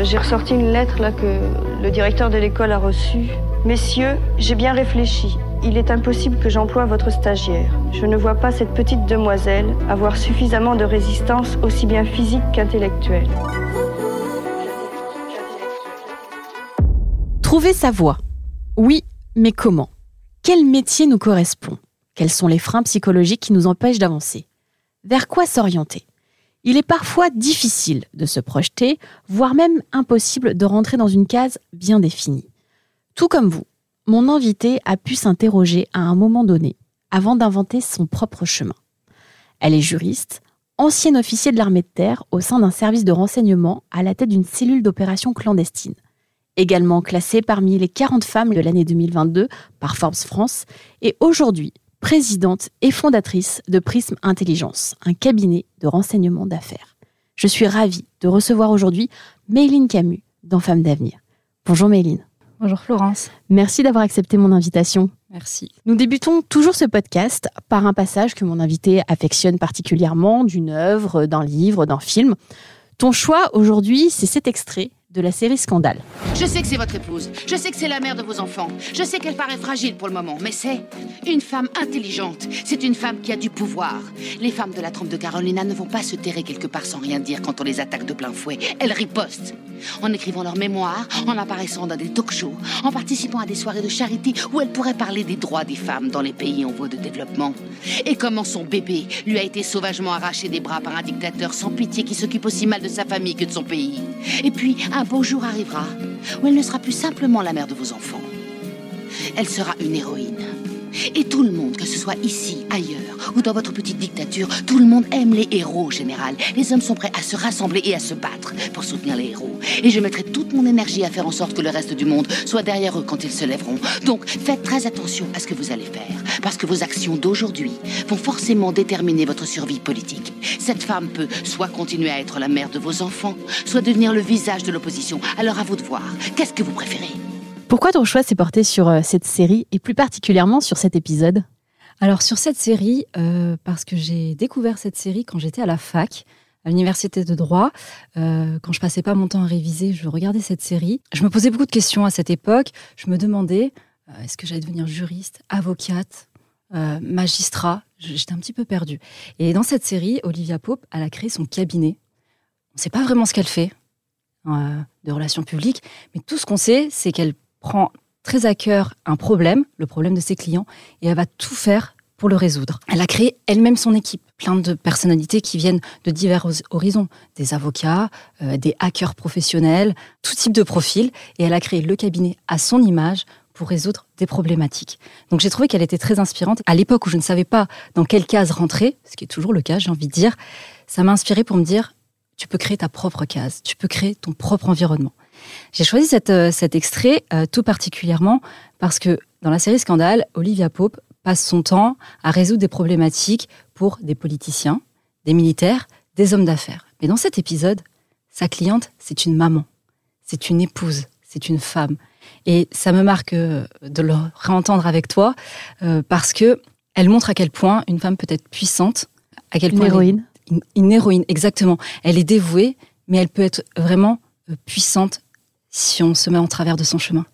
J'ai ressorti une lettre là que le directeur de l'école a reçue. Messieurs, j'ai bien réfléchi. Il est impossible que j'emploie votre stagiaire. Je ne vois pas cette petite demoiselle avoir suffisamment de résistance aussi bien physique qu'intellectuelle. Trouver sa voie. Oui, mais comment? Quel métier nous correspond? Quels sont les freins psychologiques qui nous empêchent d'avancer? Vers quoi s'orienter? Il est parfois difficile de se projeter, voire même impossible de rentrer dans une case bien définie. Tout comme vous, mon invité a pu s'interroger à un moment donné avant d'inventer son propre chemin. Elle est juriste, ancienne officier de l'armée de terre au sein d'un service de renseignement à la tête d'une cellule d'opération clandestine. Également classée parmi les 40 femmes de l'année 2022 par Forbes France et aujourd'hui présidente et fondatrice de Prism Intelligence, un cabinet de renseignement d'affaires. Je suis ravie de recevoir aujourd'hui Méline Camus dans Femmes d'avenir. Bonjour Méline. Bonjour Florence. Merci d'avoir accepté mon invitation. Merci. Nous débutons toujours ce podcast par un passage que mon invité affectionne particulièrement d'une œuvre, d'un livre, d'un film. Ton choix aujourd'hui, c'est cet extrait de la série Scandale. Je sais que c'est votre épouse, je sais que c'est la mère de vos enfants, je sais qu'elle paraît fragile pour le moment, mais c'est une femme intelligente, c'est une femme qui a du pouvoir. Les femmes de la trompe de Carolina ne vont pas se terrer quelque part sans rien dire quand on les attaque de plein fouet. Elles ripostent. En écrivant leurs mémoires, en apparaissant dans des talk-shows, en participant à des soirées de charité où elles pourraient parler des droits des femmes dans les pays en voie de développement. Et comment son bébé lui a été sauvagement arraché des bras par un dictateur sans pitié qui s'occupe aussi mal de sa famille que de son pays. Et puis, un beau jour arrivera où elle ne sera plus simplement la mère de vos enfants. Elle sera une héroïne. Et tout le monde, que ce soit ici, ailleurs ou dans votre petite dictature, tout le monde aime les héros, général. Les hommes sont prêts à se rassembler et à se battre pour soutenir les héros. Et je mettrai toute mon énergie à faire en sorte que le reste du monde soit derrière eux quand ils se lèveront. Donc faites très attention à ce que vous allez faire, parce que vos actions d'aujourd'hui vont forcément déterminer votre survie politique. Cette femme peut soit continuer à être la mère de vos enfants, soit devenir le visage de l'opposition. Alors à vous de voir. Qu'est-ce que vous préférez? Pourquoi ton choix s'est porté sur euh, cette série et plus particulièrement sur cet épisode? Alors sur cette série, euh, parce que j'ai découvert cette série quand j'étais à la fac, à l'université de droit, euh, quand je passais pas mon temps à réviser, je regardais cette série. Je me posais beaucoup de questions à cette époque. Je me demandais est-ce que j'allais devenir juriste, avocate, magistrat? J'étais un petit peu perdue. Et dans cette série, Olivia Pope, elle a créé son cabinet. On ne sait pas vraiment ce qu'elle fait de relations publiques, mais tout ce qu'on sait, c'est qu'elle prend très à cœur un problème, le problème de ses clients, et elle va tout faire pour le résoudre. Elle a créé elle-même son équipe, plein de personnalités qui viennent de divers horizons, des avocats, euh, des hackers professionnels, tout type de profils, et elle a créé le cabinet à son image pour résoudre des problématiques. Donc j'ai trouvé qu'elle était très inspirante. À l'époque où je ne savais pas dans quelle case rentrer, ce qui est toujours le cas, j'ai envie de dire, ça m'a inspiré pour me dire, tu peux créer ta propre case, tu peux créer ton propre environnement. J'ai choisi cette, euh, cet extrait euh, tout particulièrement parce que dans la série Scandale, Olivia Pope passe son temps à résoudre des problématiques pour des politiciens, des militaires, des hommes d'affaires. Mais dans cet épisode, sa cliente, c'est une maman, c'est une épouse, c'est une femme. Et ça me marque euh, de le réentendre avec toi euh, parce que elle montre à quel point une femme peut être puissante, à quel Une point elle est- héroïne. une, une héroïne, exactement. Elle est dévouée, mais elle peut être vraiment puissante si on se met en travers de son chemin.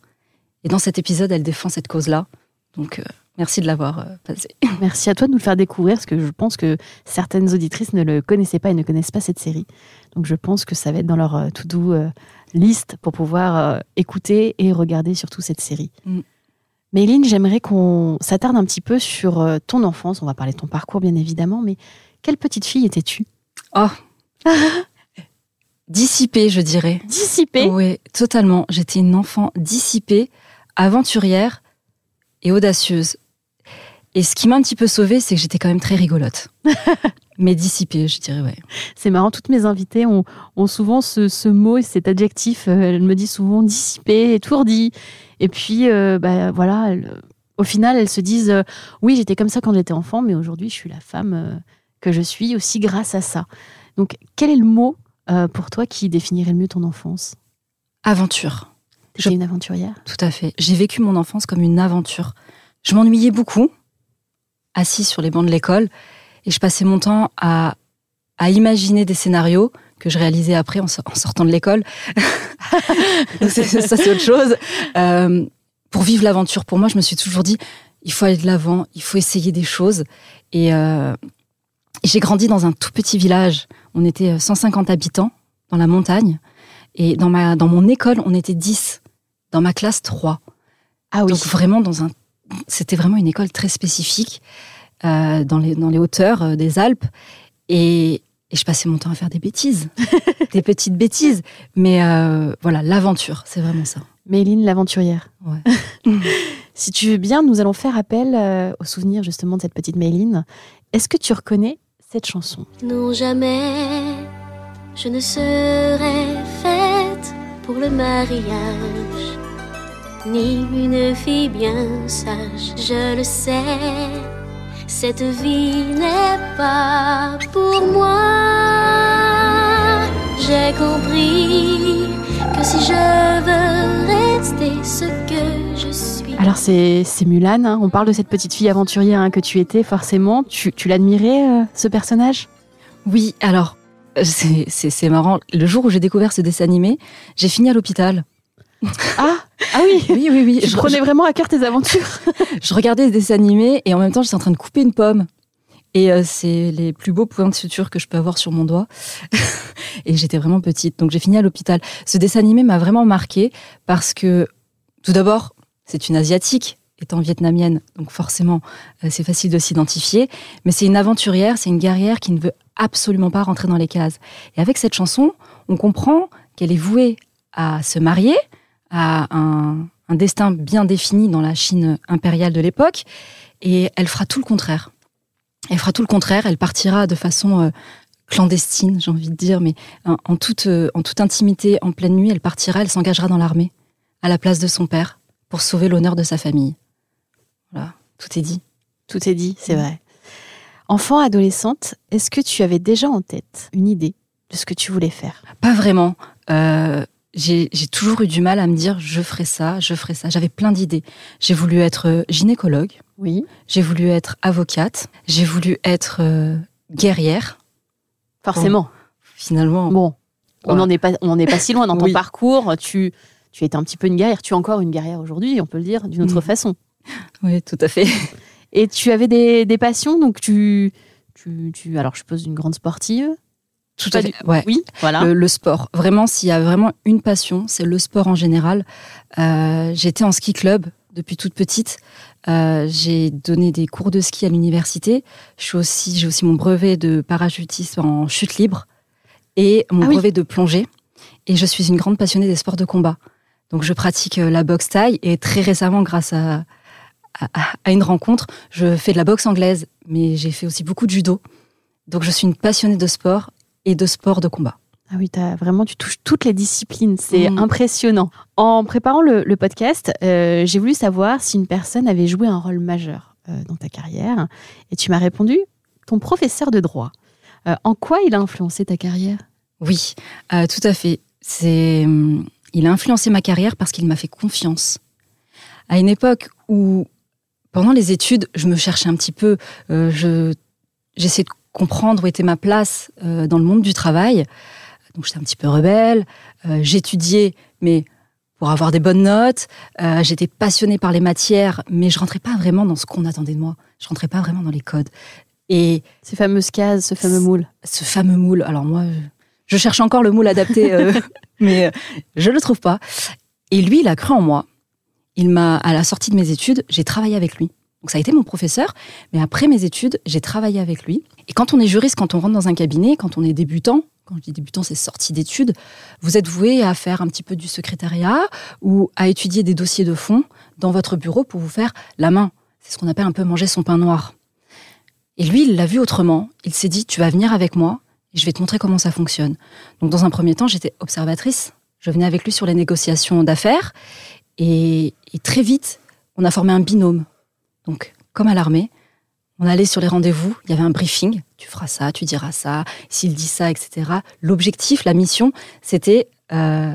Et dans cet épisode, elle défend cette cause-là. Donc, euh, merci de l'avoir euh, passé. Merci à toi de nous le faire découvrir, parce que je pense que certaines auditrices ne le connaissaient pas et ne connaissent pas cette série. Donc je pense que ça va être dans leur euh, to-do euh, list pour pouvoir écouter et regarder surtout cette série. Mm. Méline, j'aimerais qu'on s'attarde un petit peu sur ton enfance. On va parler de ton parcours, bien évidemment, mais quelle petite fille étais-tu? Oh Dissipée, je dirais. Dissipée? Oui, totalement. J'étais une enfant dissipée, aventurière et audacieuse. Et ce qui m'a un petit peu sauvée, c'est que j'étais quand même très rigolote. Mais dissipée, je dirais, ouais. C'est marrant, toutes mes invitées ont, ont souvent ce, ce mot et cet adjectif. Euh, Elles me disent souvent dissipée, étourdie. Et puis, euh, bah, voilà, elles- au final, elles se disent euh, oui, j'étais comme ça quand j'étais enfant, mais aujourd'hui, je suis la femme euh, que je suis aussi grâce à ça. Donc, quel est le mot euh, pour toi qui définirait le mieux ton enfance? Aventure. T'étais une aventurière? Tout à fait. J'ai vécu mon enfance comme une aventure. Je m'ennuyais beaucoup, assise sur les bancs de l'école, et je passais mon temps à, à imaginer des scénarios que je réalisais après en, so- en sortant de l'école. Ça, c'est autre chose. Euh, pour vivre l'aventure, pour moi, je me suis toujours dit, il faut aller de l'avant, il faut essayer des choses. Et euh, j'ai grandi dans un tout petit village. On était 150 habitants dans la montagne. Et dans, ma, dans mon école, on était 10. Dans ma classe, 3. Ah oui. Donc vraiment, dans un, c'était vraiment une école très spécifique euh, dans, les, dans les hauteurs euh, des Alpes. Et, et je passais mon temps à faire des bêtises, des petites bêtises. Mais euh, voilà, l'aventure, c'est vraiment ça. Méline l'aventurière. Ouais. Si tu veux bien, nous allons faire appel euh, au souvenir justement de cette petite Méline. Est-ce que tu reconnais Non, jamais je ne serai faite pour le mariage, ni une fille bien sage, je le sais. Cette vie n'est pas pour moi. J'ai compris que si je veux rester ce que. Alors c'est Mulan, hein. on parle de cette petite fille aventurière hein, que tu étais forcément. Tu, tu l'admirais euh, ce personnage? Oui, alors, euh, c'est- marrant. Le jour où j'ai découvert ce dessin animé, j'ai fini à l'hôpital. Ah Ah oui Oui, oui, oui. Je- prenais vraiment à cœur tes aventures je regardais ce dessin animé et en même temps, j'étais en train de couper une pomme. Et euh, c'est les plus beaux points de suture que je peux avoir sur mon doigt. et j'étais vraiment petite, donc j'ai fini à l'hôpital. Ce dessin animé m'a vraiment marqué parce que, tout d'abord, c'est une asiatique, étant vietnamienne, donc forcément, euh, c'est facile de s'identifier. Mais c'est une aventurière, c'est une guerrière qui ne veut absolument pas rentrer dans les cases. Et avec cette chanson, on comprend qu'elle est vouée à se marier, à un, destin bien défini dans la Chine impériale de l'époque, et elle fera tout le contraire. Elle fera tout le contraire, elle partira de façon euh, clandestine, j'ai envie de dire, mais euh, en toute intimité, en pleine nuit, elle partira, elle s'engagera dans l'armée, à la place de son père, pour sauver l'honneur de sa famille. Voilà, tout est dit. Tout est dit, c'est vrai. Enfant, adolescente, est-ce que tu avais déjà en tête une idée de ce que tu voulais faire? Pas vraiment. Euh, j'ai toujours eu du mal à me dire je ferai ça, je ferai ça. J'avais plein d'idées. J'ai voulu être euh, gynécologue. Oui. J'ai voulu être avocate. J'ai voulu être euh, guerrière. Forcément. Finalement. Bon, on n'en est pas, on n'est pas si loin dans ton Oui. parcours. Tu, tu étais un petit peu une guerrière. Tu es encore une guerrière aujourd'hui, on peut le dire d'une autre Mhm. façon. Oui, tout à fait. Et tu avais des, des passions, donc tu, tu, tu, alors je suppose une grande sportive. Tout à fait. du- Ouais. Oui, voilà. Le, le sport. Vraiment, s'il y a vraiment une passion, c'est le sport en général. Euh, J'étais en ski club depuis toute petite. Euh, j'ai donné des cours de ski à l'université. Je suis aussi, j'ai aussi mon brevet de parachutisme en chute libre et mon Ah oui. brevet de plongée. Et je suis une grande passionnée des sports de combat. Donc, je pratique euh, la boxe taille et très récemment, grâce à, à, à une rencontre, je fais de la boxe anglaise, mais j'ai fait aussi beaucoup de judo. Donc, je suis une passionnée de sport et de sport de combat. Ah oui, as, vraiment, tu touches toutes les disciplines. C'est Mhm. impressionnant. En préparant le, le podcast, euh, j'ai voulu savoir si une personne avait joué un rôle majeur euh, dans ta carrière. Et tu m'as répondu, ton professeur de droit. Euh, en quoi il a influencé ta carrière? Oui, tout à fait. C'est, hum, il a influencé ma carrière parce qu'il m'a fait confiance. À une époque où, pendant les études, je me cherchais un petit peu, euh, je, j'essayais de comprendre où était ma place euh, dans le monde du travail. Donc j'étais un petit peu rebelle. Euh, j'étudiais, mais pour avoir des bonnes notes. J'étais passionnée par les matières, mais je rentrais pas vraiment dans ce qu'on attendait de moi. Je rentrais pas vraiment dans les codes. Et ces fameuses cases, ce fameux moule. Ce fameux moule. Alors moi, je, cherche encore le moule adapté, euh, mais euh, je le trouve pas. Et lui, il a cru en moi. Il m'a, à la sortie de mes études, j'ai travaillé avec lui. Donc ça a été mon professeur, mais après mes études, j'ai travaillé avec lui. Et quand on est juriste, quand on rentre dans un cabinet, quand on est débutant, quand je dis débutant, c'est sortie d'études, vous êtes voué à faire un petit peu du secrétariat ou à étudier des dossiers de fond dans votre bureau pour vous faire la main. C'est ce qu'on appelle un peu manger son pain noir. Et lui, il l'a vu autrement. Il s'est dit, tu vas venir avec moi et je vais te montrer comment ça fonctionne. Donc dans un premier temps, j'étais observatrice. Je venais avec lui sur les négociations d'affaires et, très vite, on a formé un binôme. Donc, comme à l'armée, on allait sur les rendez-vous, il y avait un briefing, tu feras ça, tu diras ça, s'il dit ça, etc. L'objectif, la mission, c'était euh,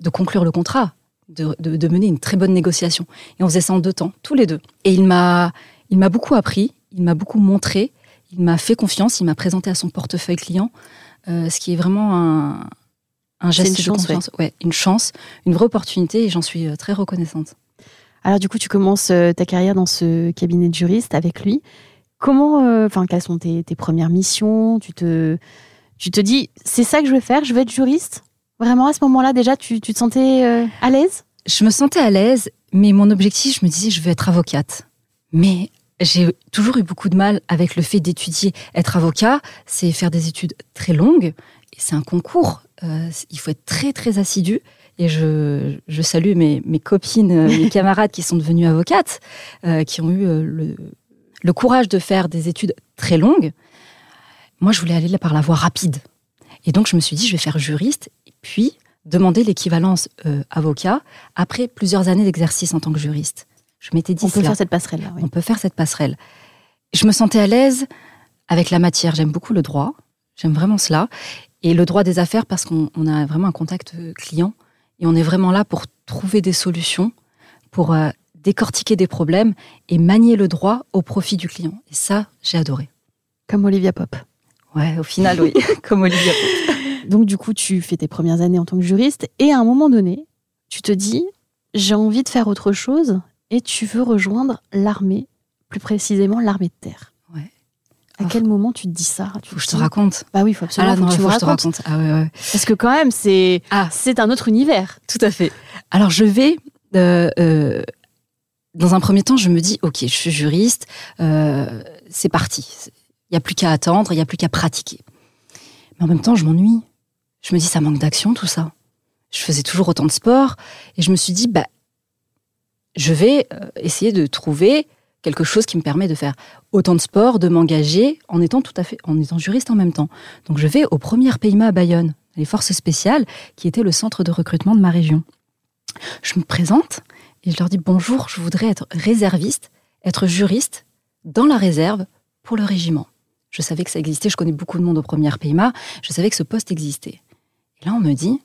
de conclure le contrat, de, de, de, mener une très bonne négociation. Et on faisait ça en deux temps, tous les deux. Et il m'a, il m'a beaucoup appris, il m'a beaucoup montré, il m'a fait confiance, il m'a présenté à son portefeuille client, euh, ce qui est vraiment un, un geste une de chance, confiance. Ouais. une chance, une vraie opportunité, et j'en suis euh, très reconnaissante. Alors du coup, tu commences euh, ta carrière dans ce cabinet de juriste avec lui. Comment, euh, quelles sont tes, tes, premières missions? Tu te, tu te dis, c'est ça que je vais faire, je vais être juriste? Vraiment, à ce moment-là, déjà, tu, tu te sentais euh, à l'aise? Je me sentais à l'aise, mais mon objectif, je me disais, je veux être avocate. Mais j'ai toujours eu beaucoup de mal avec le fait d'étudier. Être avocat, c'est faire des études très longues, c'est un concours. Euh, il faut être très, très assidu. Et je, je salue mes, mes copines, mes camarades qui sont devenues avocates, euh, qui ont eu le, le courage de faire des études très longues. Moi, je voulais aller là par la voie rapide. Et donc, je me suis dit, je vais faire juriste, et puis demander l'équivalence euh, avocat après plusieurs années d'exercice en tant que juriste. Je m'étais dit, on peut faire cette passerelle. Là, oui. On peut faire cette passerelle. Je me sentais à l'aise avec la matière. J'aime beaucoup le droit. J'aime vraiment cela. Et le droit des affaires parce qu'on a vraiment un contact client et on est vraiment là pour trouver des solutions, pour euh, décortiquer des problèmes et manier le droit au profit du client. Et ça, j'ai adoré. Comme Olivia Pop. Ouais, au final, oui, comme Olivia Pop. Donc, du coup, tu fais tes premières années en tant que juriste et à un moment donné, tu te dis, j'ai envie de faire autre chose et tu veux rejoindre l'armée, plus précisément l'armée de terre. Ouais. À oh. quel moment tu te dis ça? Tu Faut que je te raconte. Bah oui, il faut absolument ah là, non, faut que tu faut me je te raconte. Ah ouais, ouais. Parce que quand même, c'est ah. c'est un autre univers. Tout à fait. Alors je vais euh, euh, dans un premier temps, je me dis ok, je suis juriste, euh, c'est parti. Il y a plus qu'à attendre, il y a plus qu'à pratiquer. Mais en même temps, je m'ennuie. Je me dis ça manque d'action tout ça. Je faisais toujours autant de sport et je me suis dit bah je vais euh, essayer de trouver quelque chose qui me permet de faire autant de sport, de m'engager en étant tout à fait, en étant juriste en même temps. Donc je vais au premier PIMA à Bayonne, les forces spéciales, qui était le centre de recrutement de ma région. Je me présente et je leur dis bonjour, je voudrais être réserviste, être juriste dans la réserve pour le régiment. Je savais que ça existait, je connais beaucoup de monde au premier PIMA, je savais que ce poste existait. Et là on me dit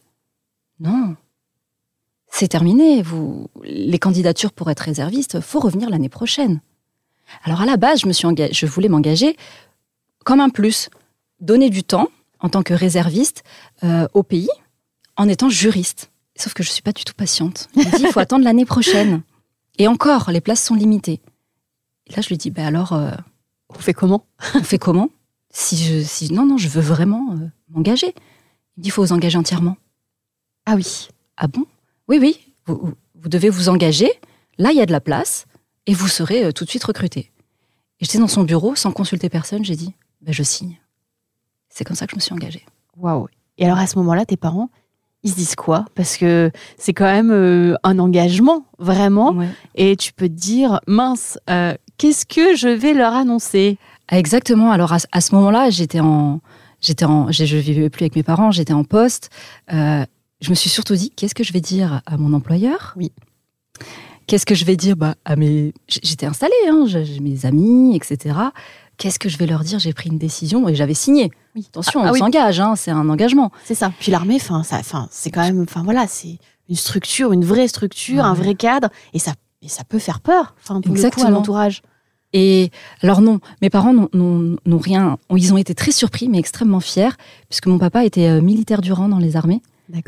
non, c'est terminé. Vous, les candidatures pour être réserviste, faut revenir l'année prochaine. Alors à la base, je me suis engagée, je voulais m'engager comme un plus, donner du temps en tant que réserviste euh, au pays, en étant juriste. Sauf que je suis pas du tout patiente. Il me dit il faut attendre l'année prochaine. Et encore, les places sont limitées. Et là, je lui dis ben alors, euh, on fait comment? On fait comment? Si je, si non, non, je veux vraiment euh, m'engager. Il dit il faut vous engager entièrement. Ah oui. Ah bon? Oui, oui, vous, vous, devez vous engager. Là, il y a de la place et vous serez euh, tout de suite recruté. Et j'étais dans son bureau sans consulter personne. J'ai dit, ben, je signe. C'est comme ça que je me suis engagée. Waouh. Et alors à ce moment-là, tes parents, ils se disent quoi? Parce que c'est quand même euh, un engagement, vraiment. Ouais. Et tu peux te dire, mince, euh, qu'est-ce que je vais leur annoncer? Exactement. Alors à, à ce moment-là, j'étais en, j'étais en, je vivais plus avec mes parents, j'étais en poste. Euh, je me suis surtout dit, qu'est-ce que je vais dire à mon employeur? Oui. Qu'est-ce que je vais dire bah, à mes... J'étais installée, hein, j'ai mes amis, etc. qu'est-ce que je vais leur dire? J'ai pris une décision et j'avais signé. Oui. Attention, Ah, ah on oui. s'engage, hein, c'est un engagement. C'est ça. Puis l'armée, ça, c'est quand même, enfin voilà, c'est une structure, une vraie structure, un vrai cadre, et ça, et ça peut faire peur. Enfin, pour le coup, à Exactement. l'entourage. Et alors non, mes parents n'ont- rien. Ils ont été très surpris, mais extrêmement fiers, puisque mon papa était euh, militaire du rang dans les armées.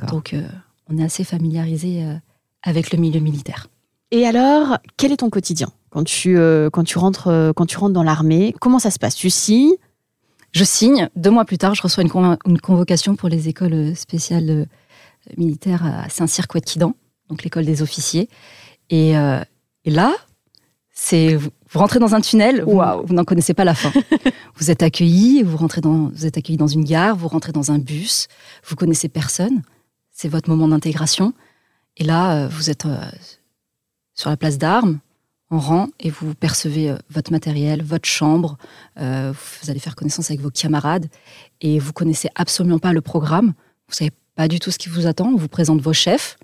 Donc euh, on est assez familiarisé euh, avec le milieu militaire. Et alors, quel est ton quotidien quand tu, euh, quand tu rentres, quand tu rentres dans l'armée? Comment ça se passe? Tu signes? Je signe. Deux mois plus tard, je reçois une, conv- une convocation pour les écoles spéciales militaires à Saint-Cyr-Couette-Quidan, donc l'école des officiers. Et, euh, et là, c'est vous, vous rentrez dans un tunnel, vous, vous n'en connaissez pas la fin. vous êtes accueilli, vous rentrez dans, vous êtes accueilli dans une gare, vous rentrez dans un bus, vous connaissez personne. C'est votre moment d'intégration. Et là, euh, vous êtes euh, sur la place d'armes, en rang, et vous percevez euh, votre matériel, votre chambre. vous allez faire connaissance avec vos camarades, et vous connaissez absolument pas le programme. Vous savez pas du tout ce qui vous attend. On vous présente vos chefs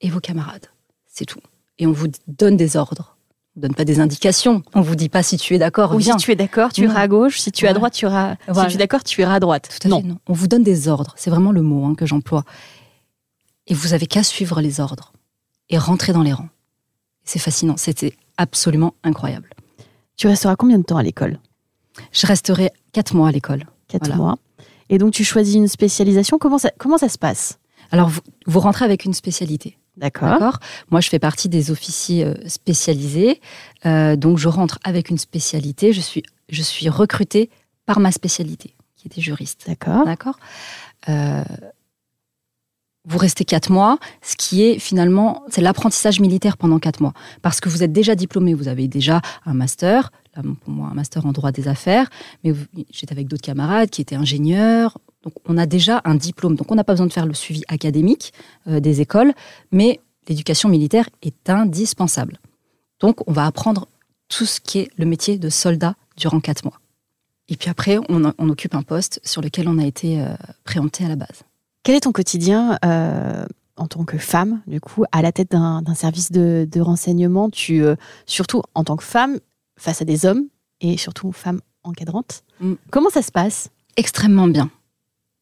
et vos camarades. C'est tout. Et on vous donne des ordres. On ne donne pas des indications. On vous dit pas si tu es d'accord, Ou si viens. tu es d'accord, tu Non. iras à gauche. Si tu es à droite, tu iras. Voilà. Si tu es d'accord, tu iras à droite. Tout à fait, non. On vous donne des ordres. C'est vraiment le mot hein, que j'emploie. Et vous avez qu'à suivre les ordres et rentrer dans les rangs. C'est fascinant. C'était absolument incroyable. Tu resteras combien de temps à l'école? Je resterai quatre mois à l'école. Quatre Voilà. mois. Et donc, tu choisis une spécialisation. Comment ça, comment ça se passe? Alors, vous, vous rentrez avec une spécialité. D'accord. Moi, je fais partie des officiers euh, spécialisés. Euh, donc, je rentre avec une spécialité. Je suis, je suis recrutée par ma spécialité, qui était juriste. D'accord. D'accord Euh, Vous restez quatre mois, ce qui est finalement, c'est l'apprentissage militaire pendant quatre mois. Parce que vous êtes déjà diplômé, vous avez déjà un master, là, pour moi, un master en droit des affaires, mais j'étais avec d'autres camarades qui étaient ingénieurs. Donc, on a déjà un diplôme. Donc, on n'a pas besoin de faire le suivi académique euh, des écoles, mais l'éducation militaire est indispensable. Donc, on va apprendre tout ce qui est le métier de soldat durant quatre mois. Et puis après, on, on occupe un poste sur lequel on a été euh, préempté à la base. Quel est ton quotidien euh, en tant que femme, du coup, à la tête d'un service de, de renseignement? Tu, euh, surtout en tant que femme, face à des hommes et surtout femme encadrante. Mm. Comment ça se passe? Extrêmement bien.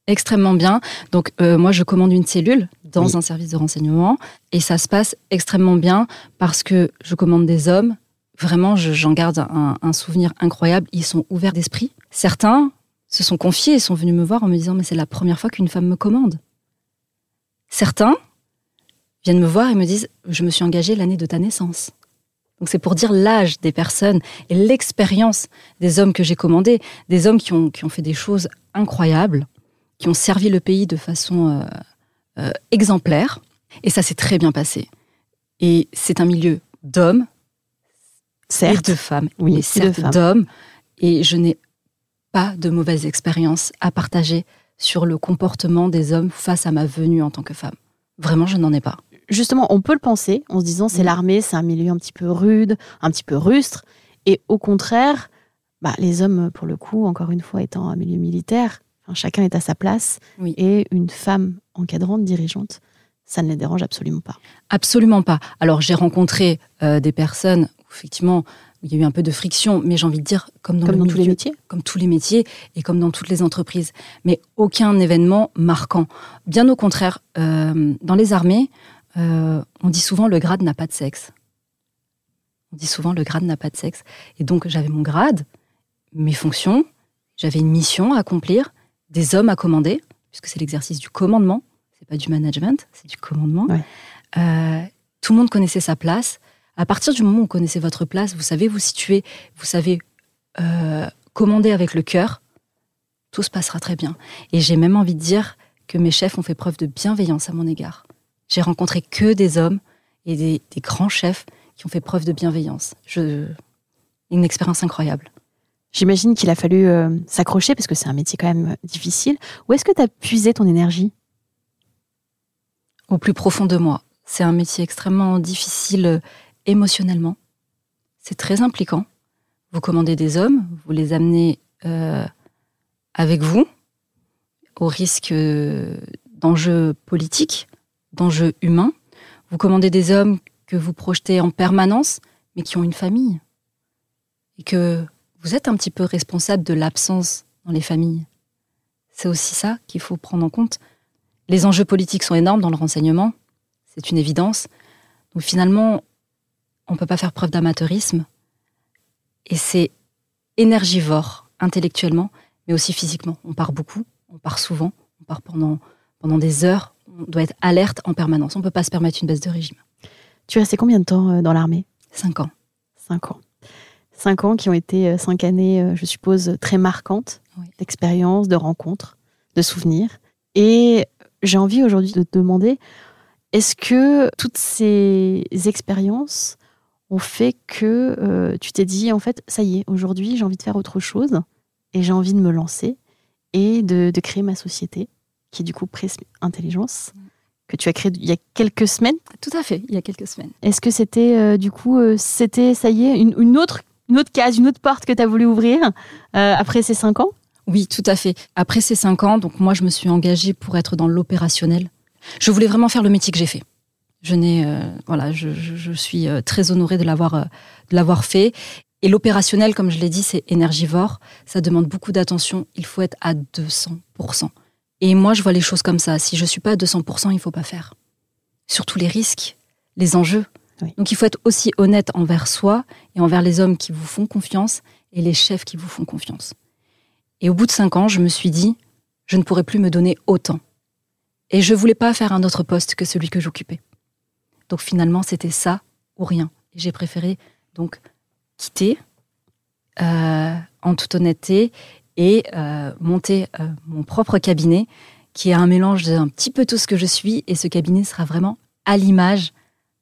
Extrêmement bien. Donc, euh, moi, je commande une cellule dans Oui. un service de renseignement et ça se passe extrêmement bien parce que je commande des hommes. Vraiment, je- j'en garde un, un souvenir incroyable. Ils sont ouverts d'esprit. Certains se sont confiés et sont venus me voir en me disant Mais c'est la première fois qu'une femme me commande. Certains viennent me voir et me disent Je me suis engagée l'année de ta naissance. Donc, c'est pour dire l'âge des personnes et l'expérience des hommes que j'ai commandés, des hommes qui ont, qui ont fait des choses incroyables, qui ont servi le pays de façon euh, euh, exemplaire. Et ça s'est très bien passé. Et c'est un milieu d'hommes Certes. et de femmes. Oui, de certes d'hommes. Et je n'ai pas de mauvaise expérience à partager sur le comportement des hommes face à ma venue en tant que femme. Vraiment, je n'en ai pas. Justement, on peut le penser en se disant c'est Mm. l'armée, c'est un milieu un petit peu rude, un petit peu rustre. Et au contraire, bah, les hommes, pour le coup, encore une fois, étant un milieu militaire, enfin, chacun est à sa place. Oui. Et une femme encadrante, dirigeante, ça ne les dérange absolument pas. Absolument pas. Alors j'ai rencontré euh, des personnes où effectivement où il y a eu un peu de friction, mais j'ai envie de dire comme dans, Comme le dans tous les métiers. comme tous les métiers et comme dans toutes les entreprises. Mais aucun événement marquant. Bien au contraire, euh, dans les armées, euh, on dit souvent le grade n'a pas de sexe. On dit souvent le grade n'a pas de sexe. Et donc j'avais mon grade, mes fonctions, j'avais une mission à accomplir, des hommes à commander, puisque c'est l'exercice du commandement, c'est pas du management, c'est du commandement. Ouais. Euh, tout le monde connaissait sa place. À partir du moment où vous connaissez votre place, vous savez vous situer, vous savez euh, commander avec le cœur, tout se passera très bien. Et j'ai même envie de dire que mes chefs ont fait preuve de bienveillance à mon égard. J'ai rencontré que des hommes et des, des grands chefs qui ont fait preuve de bienveillance. Je, une expérience incroyable. J'imagine qu'il a fallu euh, s'accrocher parce que c'est un métier quand même difficile. Où est-ce que tu as puisé ton énergie? Au plus profond de moi. C'est un métier extrêmement difficile euh, émotionnellement. C'est très impliquant. Vous commandez des hommes, vous les amenez euh, avec vous, au risque euh, d'enjeux politiques, d'enjeux humains. Vous commandez des hommes que vous projetez en permanence, mais qui ont une famille. Et que vous êtes un petit peu responsable de l'absence dans les familles. C'est aussi ça qu'il faut prendre en compte. Les enjeux politiques sont énormes dans le renseignement, c'est une évidence. Donc finalement, on ne peut pas faire preuve d'amateurisme. Et c'est énergivore intellectuellement, mais aussi physiquement. On part beaucoup, on part souvent, on part pendant, pendant des heures. On doit être alerte en permanence. On ne peut pas se permettre une baisse de régime. Tu es resté combien de temps euh, dans l'armée? Cinq ans. Cinq ans. Cinq ans qui ont été euh, cinq années, euh, je suppose, très marquantes d'expériences, de rencontres, de souvenirs. Et j'ai envie aujourd'hui de te demander, est-ce que toutes ces expériences ont fait que tu t'es dit, en fait, ça y est, aujourd'hui, j'ai envie de faire autre chose et j'ai envie de me lancer et de, de créer ma société, qui est du coup Prism Intelligence que tu as créé il y a quelques semaines? Tout à fait, il y a quelques semaines. Est-ce que c'était euh, du coup, euh, c'était, ça y est, une, autre, une autre case, une autre porte que tu as voulu ouvrir euh, après ces cinq ans? Oui, tout à fait. Après ces cinq ans, donc moi, je me suis engagée pour être dans l'opérationnel. Je voulais vraiment faire le métier que j'ai fait. Je n'ai, voilà, je, suis très honorée de l'avoir, de l'avoir fait. Et l'opérationnel, comme je l'ai dit, c'est énergivore. Ça demande beaucoup d'attention. Il faut être à 200%. Et moi, je vois les choses comme ça. Si je suis pas à 200%, il faut pas faire. Surtout les risques, les enjeux. Donc il faut être aussi honnête envers soi et envers les hommes qui vous font confiance et les chefs qui vous font confiance. Et au bout de cinq ans, je me suis dit, je ne pourrais plus me donner autant. Et je voulais pas faire un autre poste que celui que j'occupais. Donc finalement, c'était ça ou rien. J'ai préféré donc quitter euh, en toute honnêteté et euh, monter euh, mon propre cabinet qui est un mélange d'un petit peu tout ce que je suis et ce cabinet sera vraiment à l'image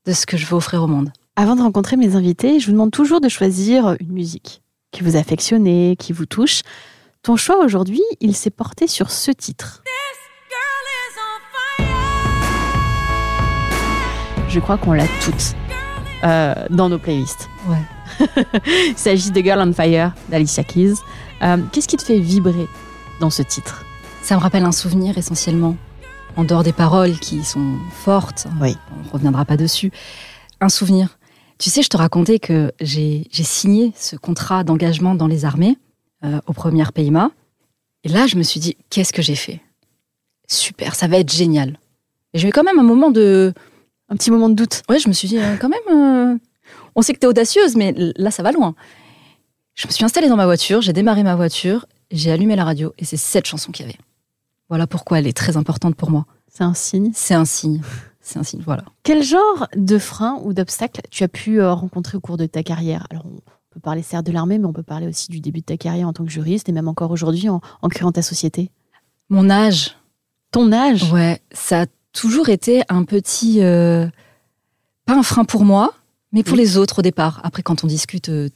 de ce que je veux offrir au monde. Avant de rencontrer mes invités, je vous demande toujours de choisir une musique qui vous affectionne, qui vous touche. Ton choix aujourd'hui, il s'est porté sur ce titre. Je crois qu'on l'a toute euh, dans nos playlists. Ouais. il s'agit de Girl on Fire d'Alicia Keys. Euh, qu'est-ce qui te fait vibrer dans ce titre? Ça me rappelle un souvenir essentiellement, en dehors des paroles qui sont fortes, oui. on ne reviendra pas dessus. Un souvenir. Tu sais, je te racontais que j'ai signé ce contrat d'engagement dans les armées euh, aux premières PIMA. Et là, je me suis dit, qu'est-ce que j'ai fait? Super, ça va être génial. Et j'ai eu quand même un moment de... Un petit moment de doute. Ouais, je me suis dit, euh, quand même, on sait que tu es audacieuse, mais là, ça va loin. Je me suis installée dans ma voiture, j'ai démarré ma voiture, j'ai allumé la radio et c'est cette chanson qu'il y avait. Voilà pourquoi elle est très importante pour moi. C'est un signe C'est un signe. C'est un signe, voilà. Quel genre de frein ou d'obstacle tu as pu euh, rencontrer au cours de ta carrière? Alors, on peut parler certes de l'armée, mais on peut parler aussi du début de ta carrière en tant que juriste et même encore aujourd'hui en, créant ta société. Mon âge. Ton âge? Ouais, ça a toujours été un petit. Euh, pas un frein pour moi, mais pour les autres au départ. Après, quand on discute, euh,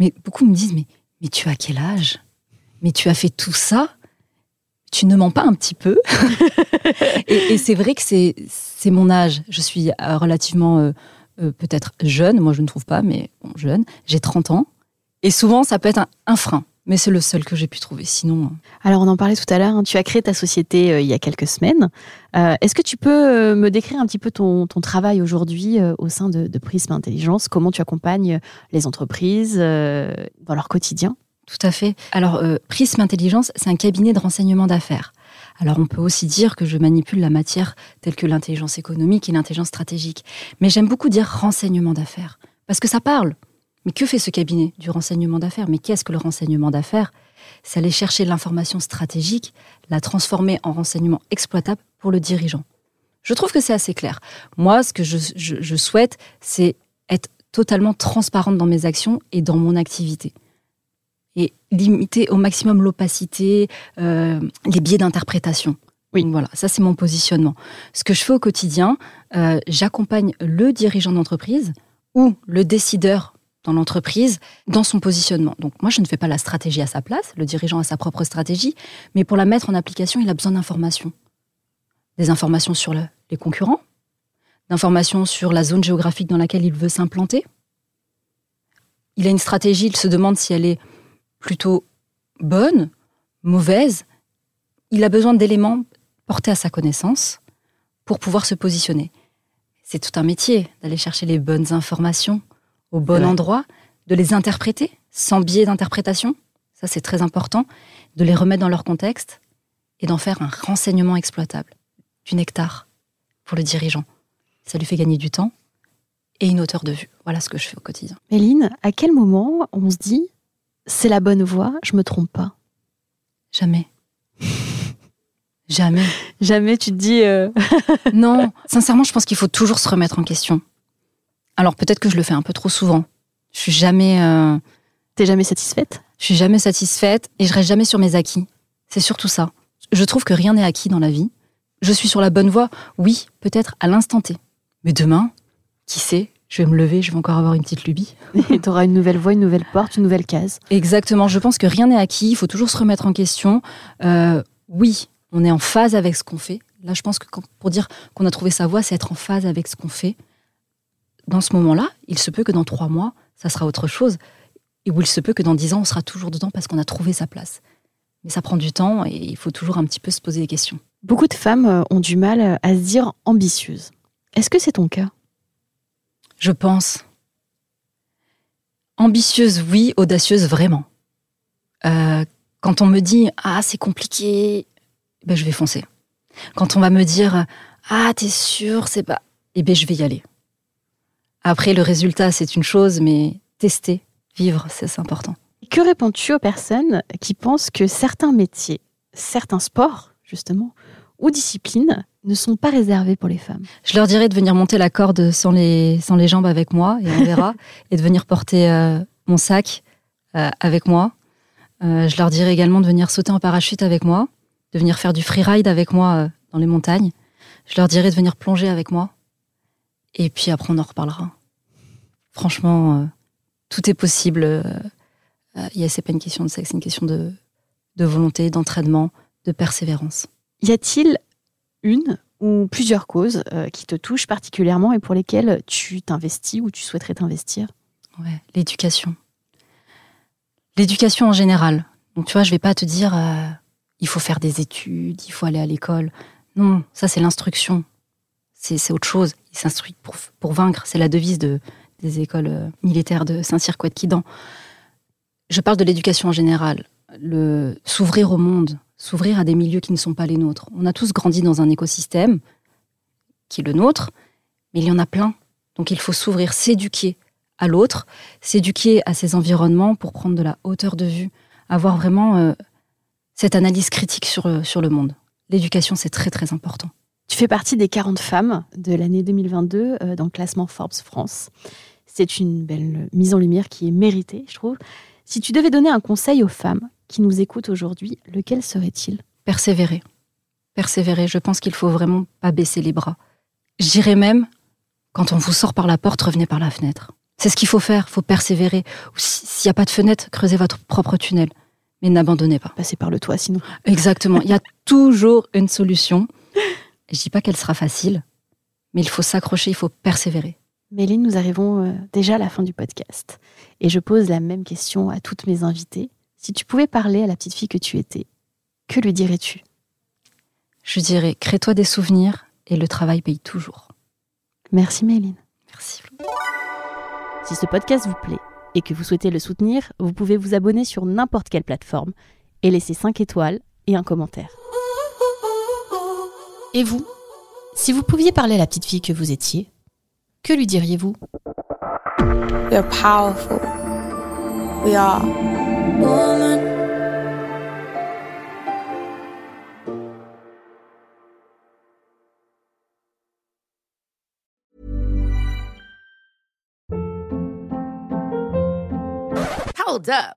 mais beaucoup me disent, mais, mais tu as quel âge? Mais tu as fait tout ça? Tu ne mens pas un petit peu Et, c'est vrai que c'est mon âge. Je suis euh, relativement euh, euh, peut-être jeune, moi je ne trouve pas, mais jeune. J'ai 30 ans. Et souvent, ça peut être un frein. Mais c'est le seul que j'ai pu trouver. Sinon. Alors, on en parlait tout à l'heure. Hein, tu as créé ta société euh, il y a quelques semaines. Est-ce que tu peux me décrire un petit peu ton, travail aujourd'hui au sein de, de, Prism Intelligence? Comment tu accompagnes les entreprises dans leur quotidien? Tout à fait. Alors, Prism Intelligence, c'est un cabinet de renseignement d'affaires. Alors on peut aussi dire que je manipule la matière telle que l'intelligence économique et l'intelligence stratégique. Mais j'aime beaucoup dire renseignement d'affaires, parce que ça parle. Mais que fait ce cabinet du renseignement d'affaires? Mais qu'est-ce que le renseignement d'affaires? C'est aller chercher l'information stratégique, la transformer en renseignement exploitable pour le dirigeant. Je trouve que c'est assez clair. Moi, ce que je, souhaite, c'est être totalement transparente dans mes actions et dans mon activité. Et limiter au maximum l'opacité, euh, les biais d'interprétation. Oui. voilà, ça c'est mon positionnement. Ce que je fais au quotidien, euh, j'accompagne le dirigeant d'entreprise ou le décideur dans l'entreprise, dans son positionnement. Donc moi, je ne fais pas la stratégie à sa place, le dirigeant a sa propre stratégie, mais pour la mettre en application, il a besoin d'informations. Des informations sur les concurrents, d'informations sur la zone géographique dans laquelle il veut s'implanter. Il a une stratégie, il se demande si elle est plutôt bonne, mauvaise. Il a besoin d'éléments portés à sa connaissance pour pouvoir se positionner. C'est tout un métier d'aller chercher les bonnes informations au bon endroit, de les interpréter sans biais d'interprétation, ça c'est très important, de les remettre dans leur contexte et d'en faire un renseignement exploitable, du nectar pour le dirigeant. Ça lui fait gagner du temps et une hauteur de vue. Voilà ce que je fais au quotidien. Méline, à quel moment on se dit c'est la bonne voie, je me trompe pas Jamais. Jamais. Jamais tu te dis. euh, non, sincèrement, je pense qu'il faut toujours se remettre en question. Alors peut-être que je le fais un peu trop souvent. Je suis jamais. euh, T'es jamais satisfaite? Je suis jamais satisfaite et je reste jamais sur mes acquis. C'est surtout ça. Je trouve que rien n'est acquis dans la vie. Je suis sur la bonne voie, oui, peut-être à l'instant T. Mais demain, qui sait, je vais me lever, je vais encore avoir une petite lubie. Et t'auras une nouvelle voie, une nouvelle porte, une nouvelle case. Exactement, je pense que rien n'est acquis, il faut toujours se remettre en question. Euh, oui, on est en phase avec ce qu'on fait. Là, je pense que quand- pour dire qu'on a trouvé sa voie, c'est être en phase avec ce qu'on fait. Dans ce moment-là, il se peut que dans trois mois, ça sera autre chose. Et où il se peut que dans dix ans, on sera toujours dedans parce qu'on a trouvé sa place. Mais ça prend du temps et il faut toujours un petit peu se poser des questions. Beaucoup de femmes euh, ont du mal euh, à se dire ambitieuses. Est-ce que c'est ton cas? Je pense. Ambitieuse, oui, audacieuse, vraiment. Euh, quand on me dit Ah, c'est compliqué, ben, je vais foncer. Quand on va me dire Ah, t'es sûr, c'est pas. Eh ben, je vais y aller. Après, le résultat, c'est une chose, mais tester, vivre, c'est important. Que réponds-tu aux personnes qui pensent que certains métiers, certains sports, justement, ou disciplines ne sont pas réservés pour les femmes Je leur dirais de venir monter la corde sans les, sans les jambes avec moi, et on verra, et de venir porter euh, mon sac euh, avec moi. Euh, je leur dirais également de venir sauter en parachute avec moi, de venir faire du freeride avec moi dans les montagnes. Je leur dirais de venir plonger avec moi. Et puis après, on en reparlera. Franchement, tout est possible. Il y a- c'est pas une question de sexe, c'est une question de, de volonté, d'entraînement, de persévérance. Y a-t-il une ou plusieurs causes euh, qui te touchent particulièrement et pour lesquelles tu t'investis ou tu souhaiterais t'investir? L'éducation. L'éducation en général. Donc tu vois, je vais pas te dire euh, il faut faire des études, il faut aller à l'école. Non, ça c'est l'instruction. C'est autre chose. Ils s'instruisent pour, pour vaincre. C'est la devise de, des écoles euh, militaires de Saint-Cyr-Couette-Quidan. Je parle de l'éducation en général. S'ouvrir au monde, s'ouvrir à des milieux qui ne sont pas les nôtres. On a tous grandi dans un écosystème qui est le nôtre, mais il y en a plein. Donc il faut s'ouvrir, s'éduquer à l'autre, s'éduquer à ses environnements pour prendre de la hauteur de vue, avoir vraiment euh, cette analyse critique sur, euh, sur le monde. L'éducation, c'est très très important. Tu fais partie des 40 femmes de l'année 2022 euh, dans le classement Forbes France. C'est une belle mise en lumière qui est méritée, je trouve. Si tu devais donner un conseil aux femmes qui nous écoutent aujourd'hui, lequel serait-il? Persévérer. Persévérer, je pense qu'il faut vraiment pas baisser les bras. J'irais même, quand on vous sort par la porte, revenez par la fenêtre. C'est ce qu'il faut faire, faut persévérer. S'il n'y a pas de fenêtre, creusez votre propre tunnel. Mais n'abandonnez pas. Passer par le toit, sinon. Exactement. Il y a toujours une solution. Je dis pas qu'elle sera facile, mais il faut s'accrocher, il faut persévérer. Méline, nous arrivons euh, déjà à la fin du podcast. Et je pose la même question à toutes mes invitées. Si tu pouvais parler à la petite fille que tu étais, que lui dirais-tu? Je dirais, crée-toi des souvenirs et le travail paye toujours. Merci Méline. Merci. Si ce podcast vous plaît et que vous souhaitez le soutenir, vous pouvez vous abonner sur n'importe quelle plateforme et laisser 5 étoiles et un commentaire. Et vous? Si vous pouviez parler à la petite fille que vous étiez, que lui diriez-vous? We are powerful. We are woman. Hold up.